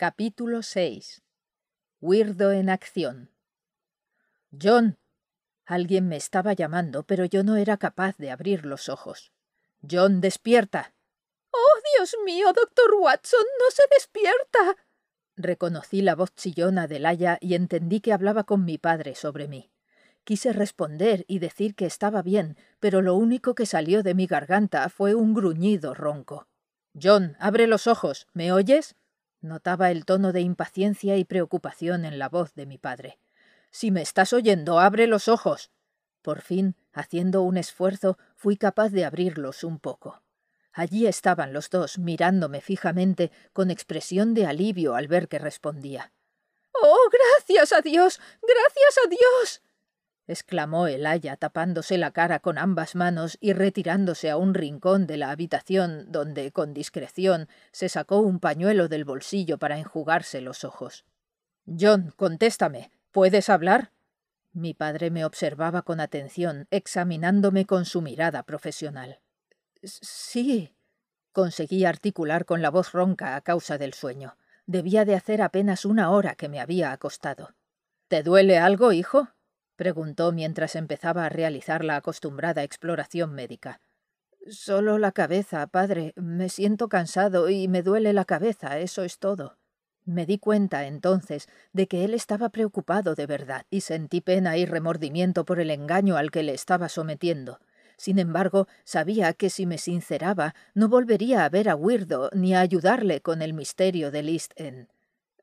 Capítulo 6 Weirdo en acción John. Alguien me estaba llamando, pero yo no era capaz de abrir los ojos. John, despierta. Oh, Dios mío, doctor Watson, no se despierta. Reconocí la voz chillona de Laia y entendí que hablaba con mi padre sobre mí. Quise responder y decir que estaba bien, pero lo único que salió de mi garganta fue un gruñido ronco. John, abre los ojos. ¿Me oyes? Notaba el tono de impaciencia y preocupación en la voz de mi padre. Si me estás oyendo, abre los ojos. Por fin, haciendo un esfuerzo, fui capaz de abrirlos un poco. Allí estaban los dos, mirándome fijamente, con expresión de alivio al ver que respondía. Oh, gracias a Dios. gracias a Dios. Exclamó el aya tapándose la cara con ambas manos y retirándose a un rincón de la habitación donde, con discreción, se sacó un pañuelo del bolsillo para enjugarse los ojos. John, contéstame. ¿Puedes hablar? Mi padre me observaba con atención, examinándome con su mirada profesional. Sí. Conseguí articular con la voz ronca a causa del sueño. Debía de hacer apenas una hora que me había acostado. ¿Te duele algo, hijo? Preguntó mientras empezaba a realizar la acostumbrada exploración médica. Solo la cabeza, padre. Me siento cansado y me duele la cabeza, eso es todo. Me di cuenta entonces de que él estaba preocupado de verdad y sentí pena y remordimiento por el engaño al que le estaba sometiendo. Sin embargo, sabía que si me sinceraba no volvería a ver a Weirdo ni a ayudarle con el misterio del East End.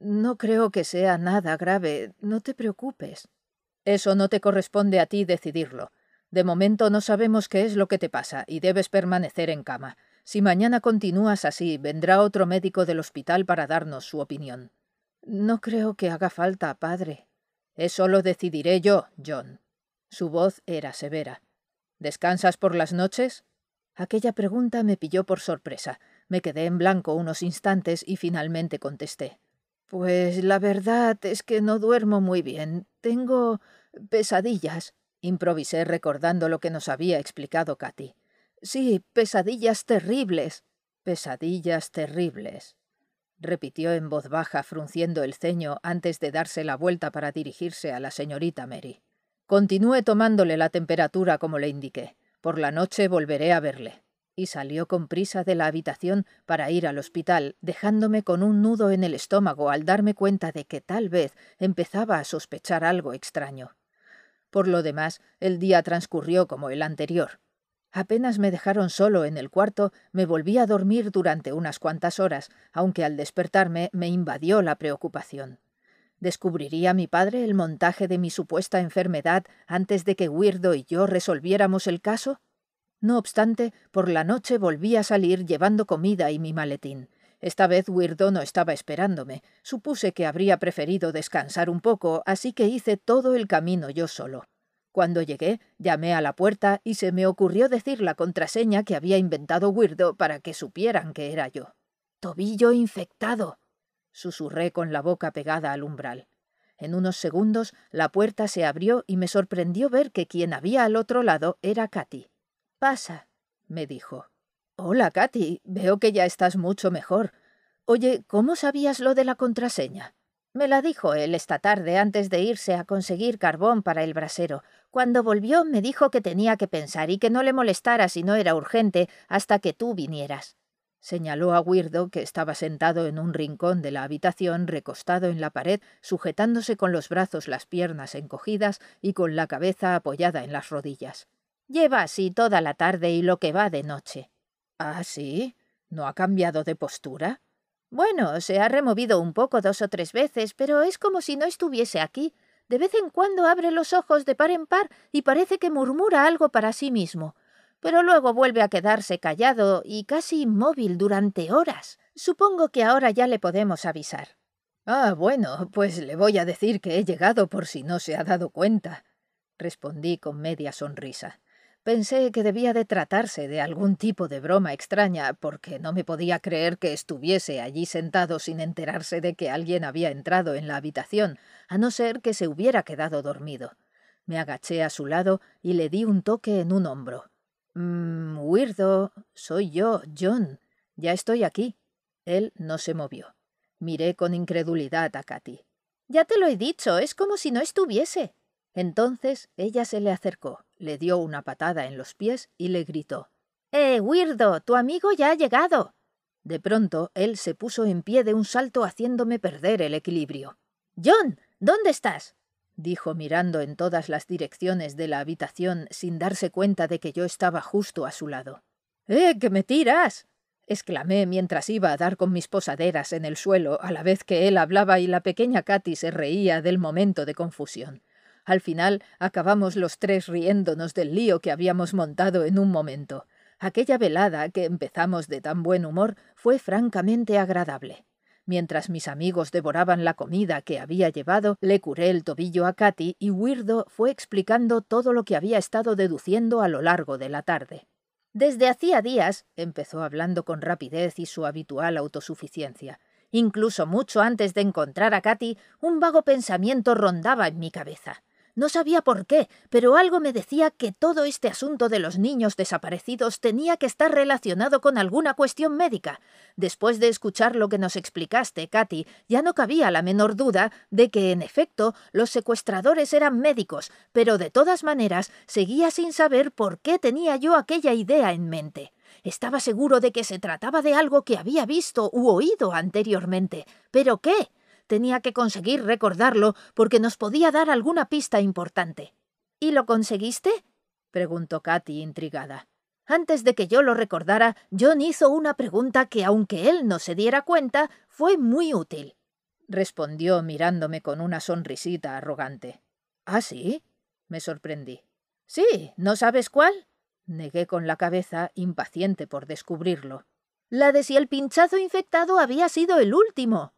No creo que sea nada grave, no te preocupes. Eso no te corresponde a ti decidirlo. De momento no sabemos qué es lo que te pasa y debes permanecer en cama. Si mañana continúas así, vendrá otro médico del hospital para darnos su opinión. No creo que haga falta, padre. Eso lo decidiré yo, John. Su voz era severa. ¿Descansas por las noches? Aquella pregunta me pilló por sorpresa. Me quedé en blanco unos instantes y finalmente contesté. Pues la verdad es que no duermo muy bien. Tengo pesadillas. Improvisé recordando lo que nos había explicado Katy. Sí, pesadillas terribles. Pesadillas terribles. repitió en voz baja, frunciendo el ceño antes de darse la vuelta para dirigirse a la señorita Mary. Continúe tomándole la temperatura como le indiqué. Por la noche volveré a verle. Y salió con prisa de la habitación para ir al hospital, dejándome con un nudo en el estómago al darme cuenta de que tal vez empezaba a sospechar algo extraño. Por lo demás, el día transcurrió como el anterior. Apenas me dejaron solo en el cuarto, me volví a dormir durante unas cuantas horas, aunque al despertarme me invadió la preocupación. ¿Descubriría mi padre el montaje de mi supuesta enfermedad antes de que Weirdo y yo resolviéramos el caso? No obstante, por la noche volví a salir llevando comida y mi maletín. Esta vez Weirdo no estaba esperándome. Supuse que habría preferido descansar un poco, así que hice todo el camino yo solo. Cuando llegué, llamé a la puerta y se me ocurrió decir la contraseña que había inventado Weirdo para que supieran que era yo. Tobillo infectado. susurré con la boca pegada al umbral. En unos segundos la puerta se abrió y me sorprendió ver que quien había al otro lado era Katy. Pasa, me dijo. Hola, Katy. Veo que ya estás mucho mejor. Oye, ¿cómo sabías lo de la contraseña? Me la dijo él esta tarde antes de irse a conseguir carbón para el brasero. Cuando volvió me dijo que tenía que pensar y que no le molestara si no era urgente hasta que tú vinieras. Señaló a Weirdo, que estaba sentado en un rincón de la habitación, recostado en la pared, sujetándose con los brazos las piernas encogidas y con la cabeza apoyada en las rodillas. Lleva así toda la tarde y lo que va de noche. ¿Ah, sí? ¿No ha cambiado de postura? Bueno, se ha removido un poco dos o tres veces, pero es como si no estuviese aquí. De vez en cuando abre los ojos de par en par y parece que murmura algo para sí mismo. Pero luego vuelve a quedarse callado y casi inmóvil durante horas. Supongo que ahora ya le podemos avisar. Ah, bueno, pues le voy a decir que he llegado por si no se ha dado cuenta, respondí con media sonrisa. Pensé que debía de tratarse de algún tipo de broma extraña, porque no me podía creer que estuviese allí sentado sin enterarse de que alguien había entrado en la habitación, a no ser que se hubiera quedado dormido. Me agaché a su lado y le di un toque en un hombro. Mmm, Weirdo, soy yo, John. Ya estoy aquí. Él no se movió. Miré con incredulidad a Katy. Ya te lo he dicho, es como si no estuviese. Entonces ella se le acercó, le dio una patada en los pies y le gritó. ¡Eh, Weirdo! Tu amigo ya ha llegado. De pronto él se puso en pie de un salto haciéndome perder el equilibrio. John, ¿dónde estás? dijo mirando en todas las direcciones de la habitación sin darse cuenta de que yo estaba justo a su lado. ¡Eh, que me tiras! exclamé mientras iba a dar con mis posaderas en el suelo a la vez que él hablaba y la pequeña Katy se reía del momento de confusión. Al final acabamos los tres riéndonos del lío que habíamos montado en un momento. Aquella velada que empezamos de tan buen humor fue francamente agradable. Mientras mis amigos devoraban la comida que había llevado, le curé el tobillo a Katy y Weirdo fue explicando todo lo que había estado deduciendo a lo largo de la tarde. Desde hacía días, empezó hablando con rapidez y su habitual autosuficiencia. Incluso mucho antes de encontrar a Katy, un vago pensamiento rondaba en mi cabeza. No sabía por qué, pero algo me decía que todo este asunto de los niños desaparecidos tenía que estar relacionado con alguna cuestión médica. Después de escuchar lo que nos explicaste, Katy, ya no cabía la menor duda de que, en efecto, los secuestradores eran médicos, pero de todas maneras seguía sin saber por qué tenía yo aquella idea en mente. Estaba seguro de que se trataba de algo que había visto u oído anteriormente. ¿Pero qué? Tenía que conseguir recordarlo porque nos podía dar alguna pista importante. ¿Y lo conseguiste? preguntó Katy intrigada. Antes de que yo lo recordara, John hizo una pregunta que, aunque él no se diera cuenta, fue muy útil. Respondió mirándome con una sonrisita arrogante. ¿Ah, sí? me sorprendí. Sí, ¿no sabes cuál? Negué con la cabeza, impaciente por descubrirlo. La de si el pinchazo infectado había sido el último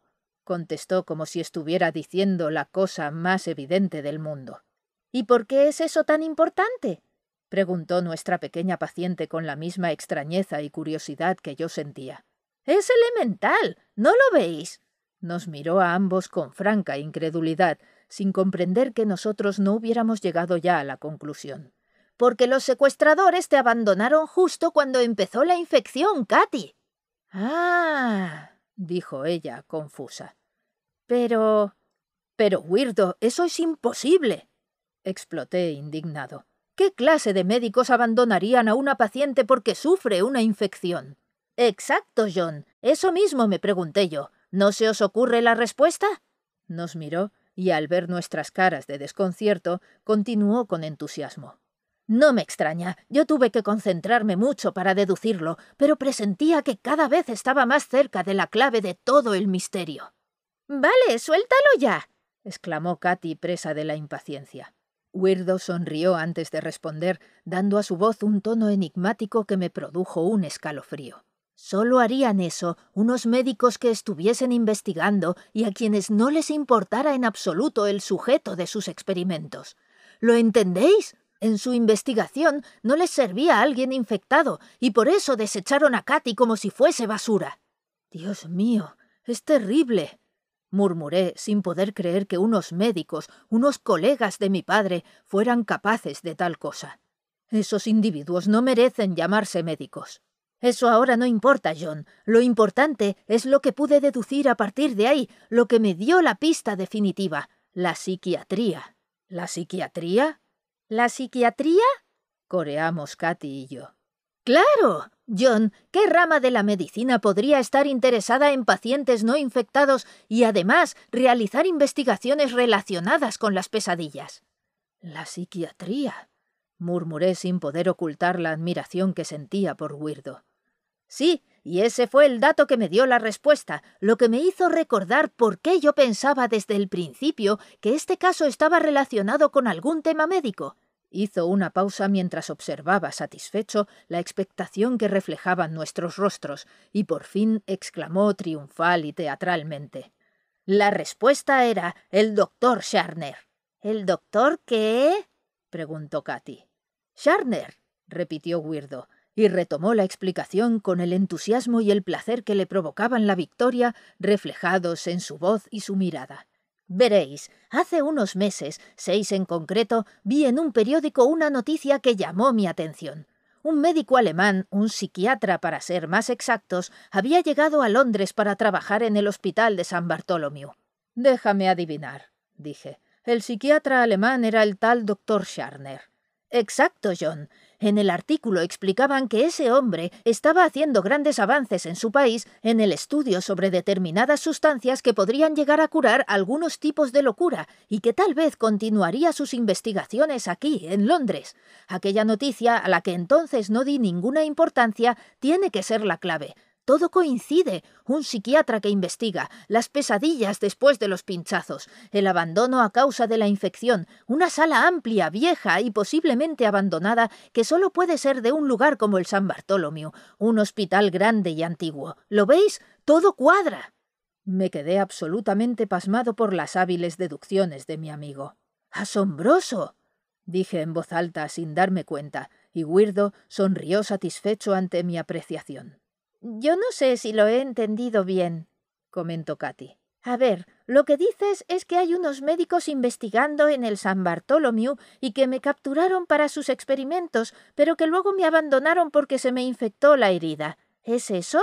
contestó como si estuviera diciendo la cosa más evidente del mundo. ¿Y por qué es eso tan importante? preguntó nuestra pequeña paciente con la misma extrañeza y curiosidad que yo sentía. Es elemental. ¿No lo veis? Nos miró a ambos con franca incredulidad, sin comprender que nosotros no hubiéramos llegado ya a la conclusión. Porque los secuestradores te abandonaron justo cuando empezó la infección, Katy. Ah, dijo ella, confusa. Pero. Pero, Weirdo, eso es imposible. exploté indignado. ¿Qué clase de médicos abandonarían a una paciente porque sufre una infección? Exacto, John. Eso mismo me pregunté yo. ¿No se os ocurre la respuesta? Nos miró y al ver nuestras caras de desconcierto, continuó con entusiasmo. No me extraña, yo tuve que concentrarme mucho para deducirlo, pero presentía que cada vez estaba más cerca de la clave de todo el misterio. Vale, suéltalo ya. exclamó Katy, presa de la impaciencia. Weirdo sonrió antes de responder, dando a su voz un tono enigmático que me produjo un escalofrío. Solo harían eso unos médicos que estuviesen investigando y a quienes no les importara en absoluto el sujeto de sus experimentos. ¿Lo entendéis? En su investigación no les servía a alguien infectado, y por eso desecharon a Katy como si fuese basura. Dios mío, es terrible. murmuré sin poder creer que unos médicos, unos colegas de mi padre, fueran capaces de tal cosa. Esos individuos no merecen llamarse médicos. Eso ahora no importa, John. Lo importante es lo que pude deducir a partir de ahí, lo que me dio la pista definitiva, la psiquiatría. ¿La psiquiatría? ¿La psiquiatría? coreamos Katy y yo. Claro. John, ¿qué rama de la medicina podría estar interesada en pacientes no infectados y además realizar investigaciones relacionadas con las pesadillas? La psiquiatría, murmuré sin poder ocultar la admiración que sentía por Weirdo. Sí, y ese fue el dato que me dio la respuesta, lo que me hizo recordar por qué yo pensaba desde el principio que este caso estaba relacionado con algún tema médico. Hizo una pausa mientras observaba satisfecho la expectación que reflejaban nuestros rostros, y por fin exclamó triunfal y teatralmente. La respuesta era el doctor Scharner. ¿El doctor qué? preguntó Katy. Scharner, repitió Weirdo y retomó la explicación con el entusiasmo y el placer que le provocaban la victoria reflejados en su voz y su mirada. Veréis, hace unos meses, seis en concreto, vi en un periódico una noticia que llamó mi atención. Un médico alemán, un psiquiatra para ser más exactos, había llegado a Londres para trabajar en el hospital de San Bartolomeu. Déjame adivinar, dije. El psiquiatra alemán era el tal doctor Scharner. Exacto, John. En el artículo explicaban que ese hombre estaba haciendo grandes avances en su país en el estudio sobre determinadas sustancias que podrían llegar a curar algunos tipos de locura y que tal vez continuaría sus investigaciones aquí, en Londres. Aquella noticia, a la que entonces no di ninguna importancia, tiene que ser la clave. Todo coincide. Un psiquiatra que investiga, las pesadillas después de los pinchazos, el abandono a causa de la infección, una sala amplia, vieja y posiblemente abandonada que solo puede ser de un lugar como el San Bartolomeu, un hospital grande y antiguo. ¿Lo veis? Todo cuadra. Me quedé absolutamente pasmado por las hábiles deducciones de mi amigo. Asombroso. dije en voz alta sin darme cuenta, y Weirdo sonrió satisfecho ante mi apreciación. Yo no sé si lo he entendido bien, comentó Katy. A ver, lo que dices es que hay unos médicos investigando en el San Bartolomeu y que me capturaron para sus experimentos, pero que luego me abandonaron porque se me infectó la herida. ¿Es eso?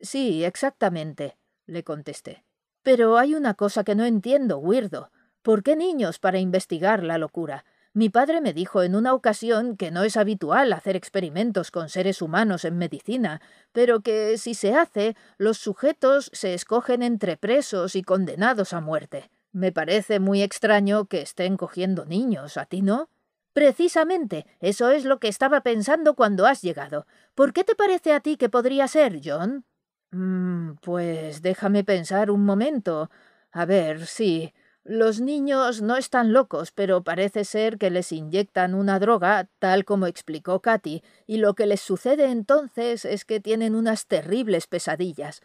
Sí, exactamente, le contesté. Pero hay una cosa que no entiendo, Weirdo. ¿Por qué niños para investigar la locura? Mi padre me dijo en una ocasión que no es habitual hacer experimentos con seres humanos en medicina, pero que si se hace, los sujetos se escogen entre presos y condenados a muerte. Me parece muy extraño que estén cogiendo niños, ¿a ti no? Precisamente, eso es lo que estaba pensando cuando has llegado. ¿Por qué te parece a ti que podría ser, John? Mm, pues déjame pensar un momento. A ver, sí. Los niños no están locos, pero parece ser que les inyectan una droga, tal como explicó Katy, y lo que les sucede entonces es que tienen unas terribles pesadillas.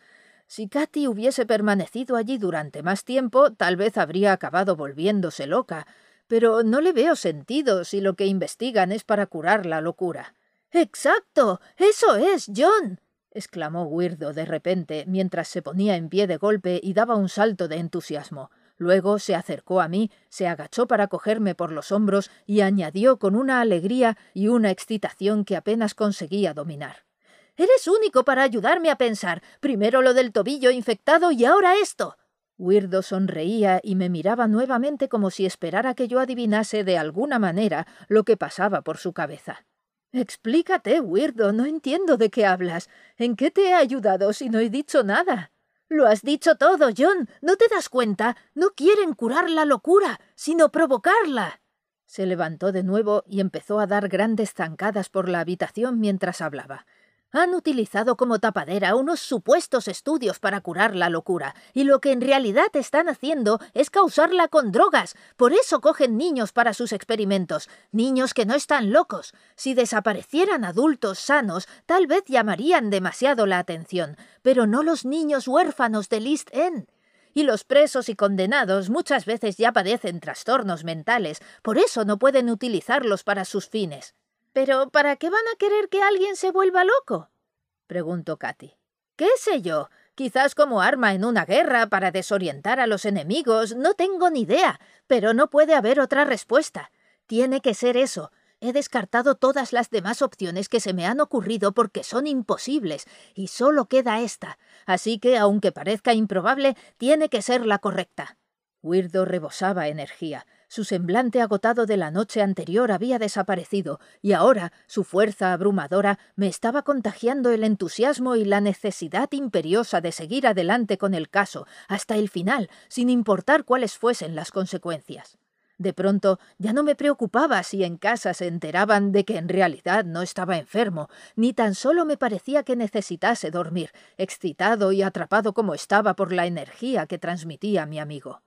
Si Katy hubiese permanecido allí durante más tiempo, tal vez habría acabado volviéndose loca, pero no le veo sentido si lo que investigan es para curar la locura. Exacto. Eso es, John. exclamó Weirdo de repente, mientras se ponía en pie de golpe y daba un salto de entusiasmo. Luego se acercó a mí, se agachó para cogerme por los hombros y añadió con una alegría y una excitación que apenas conseguía dominar. Eres único para ayudarme a pensar. Primero lo del tobillo infectado y ahora esto. Weirdo sonreía y me miraba nuevamente como si esperara que yo adivinase de alguna manera lo que pasaba por su cabeza. Explícate, Weirdo, no entiendo de qué hablas. ¿En qué te he ayudado si no he dicho nada? Lo has dicho todo, John. ¿No te das cuenta? No quieren curar la locura, sino provocarla. Se levantó de nuevo y empezó a dar grandes zancadas por la habitación mientras hablaba. Han utilizado como tapadera unos supuestos estudios para curar la locura, y lo que en realidad están haciendo es causarla con drogas. Por eso cogen niños para sus experimentos, niños que no están locos. Si desaparecieran adultos sanos, tal vez llamarían demasiado la atención, pero no los niños huérfanos de East End. Y los presos y condenados muchas veces ya padecen trastornos mentales, por eso no pueden utilizarlos para sus fines. Pero ¿para qué van a querer que alguien se vuelva loco? preguntó Katy. ¿Qué sé yo? Quizás como arma en una guerra para desorientar a los enemigos, no tengo ni idea, pero no puede haber otra respuesta. Tiene que ser eso. He descartado todas las demás opciones que se me han ocurrido porque son imposibles, y solo queda esta. Así que, aunque parezca improbable, tiene que ser la correcta. Weirdo rebosaba energía. Su semblante agotado de la noche anterior había desaparecido, y ahora su fuerza abrumadora me estaba contagiando el entusiasmo y la necesidad imperiosa de seguir adelante con el caso, hasta el final, sin importar cuáles fuesen las consecuencias. De pronto ya no me preocupaba si en casa se enteraban de que en realidad no estaba enfermo, ni tan solo me parecía que necesitase dormir, excitado y atrapado como estaba por la energía que transmitía mi amigo.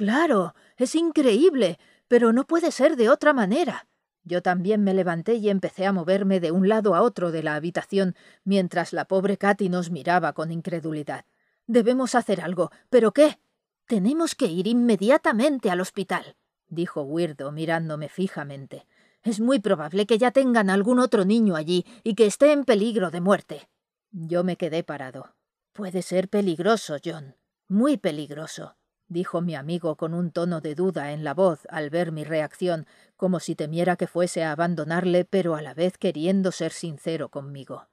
Claro, es increíble, pero no puede ser de otra manera. Yo también me levanté y empecé a moverme de un lado a otro de la habitación, mientras la pobre Katy nos miraba con incredulidad. Debemos hacer algo. ¿Pero qué? Tenemos que ir inmediatamente al hospital, dijo Weirdo mirándome fijamente. Es muy probable que ya tengan algún otro niño allí y que esté en peligro de muerte. Yo me quedé parado. Puede ser peligroso, John. Muy peligroso dijo mi amigo con un tono de duda en la voz al ver mi reacción, como si temiera que fuese a abandonarle, pero a la vez queriendo ser sincero conmigo.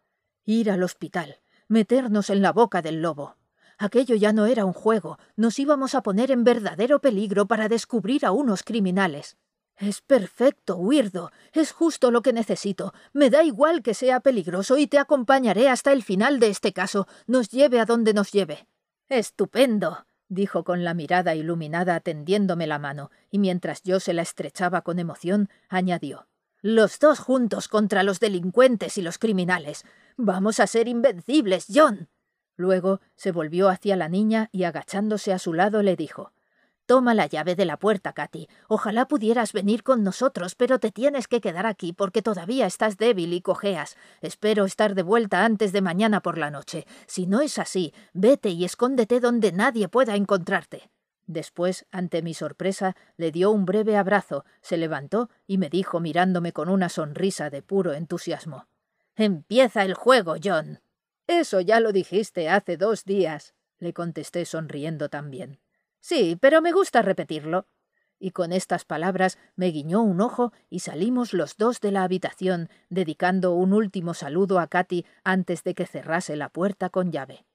Ir al hospital, meternos en la boca del lobo. Aquello ya no era un juego, nos íbamos a poner en verdadero peligro para descubrir a unos criminales. Es perfecto, Weirdo. Es justo lo que necesito. Me da igual que sea peligroso y te acompañaré hasta el final de este caso, nos lleve a donde nos lleve. Estupendo dijo con la mirada iluminada tendiéndome la mano, y mientras yo se la estrechaba con emoción, añadió Los dos juntos contra los delincuentes y los criminales. Vamos a ser invencibles, John. Luego se volvió hacia la niña y agachándose a su lado le dijo Toma la llave de la puerta, Katy. Ojalá pudieras venir con nosotros, pero te tienes que quedar aquí porque todavía estás débil y cojeas. Espero estar de vuelta antes de mañana por la noche. Si no es así, vete y escóndete donde nadie pueda encontrarte. Después, ante mi sorpresa, le dio un breve abrazo, se levantó y me dijo mirándome con una sonrisa de puro entusiasmo. Empieza el juego, John. Eso ya lo dijiste hace dos días, le contesté sonriendo también. Sí, pero me gusta repetirlo. Y con estas palabras me guiñó un ojo y salimos los dos de la habitación, dedicando un último saludo a Katy antes de que cerrase la puerta con llave.